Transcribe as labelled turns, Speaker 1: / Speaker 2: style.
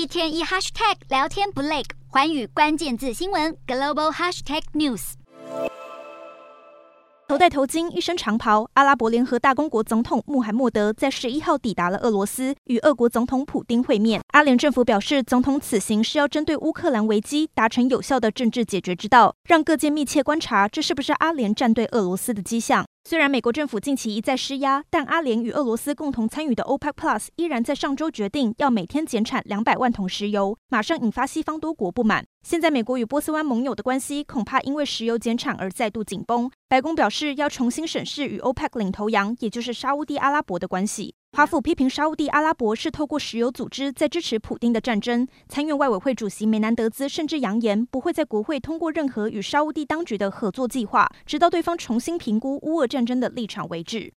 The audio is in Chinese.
Speaker 1: 一天一 hashtag 聊天不累，寰宇关键字新闻 global hashtag news。
Speaker 2: 头戴头巾，一身长袍，阿拉伯联合大公国总统穆罕默德在十一号抵达了俄罗斯，与俄国总统普丁会面。阿联政府表示，总统此行是要针对乌克兰危机达成有效的政治解决之道，让各界密切观察，这是不是阿联站队俄罗斯的迹象。虽然美国政府近期一再施压，但阿联与俄罗斯共同参与的 OPEC Plus 依然在上周决定要每天减产两百万桶石油，马上引发西方多国不满。现在美国与波斯湾盟友的关系恐怕因为石油减产而再度紧绷。白宫表示要重新审视与 OPEC 领头羊，也就是沙乌地阿拉伯的关系。华府批评沙乌地阿拉伯是透过石油组织在支持普丁的战争。参院外委会主席梅南德兹甚至扬言不会在国会通过任何与沙乌地当局的合作计划，直到对方重新评估乌俄战争的立场为止。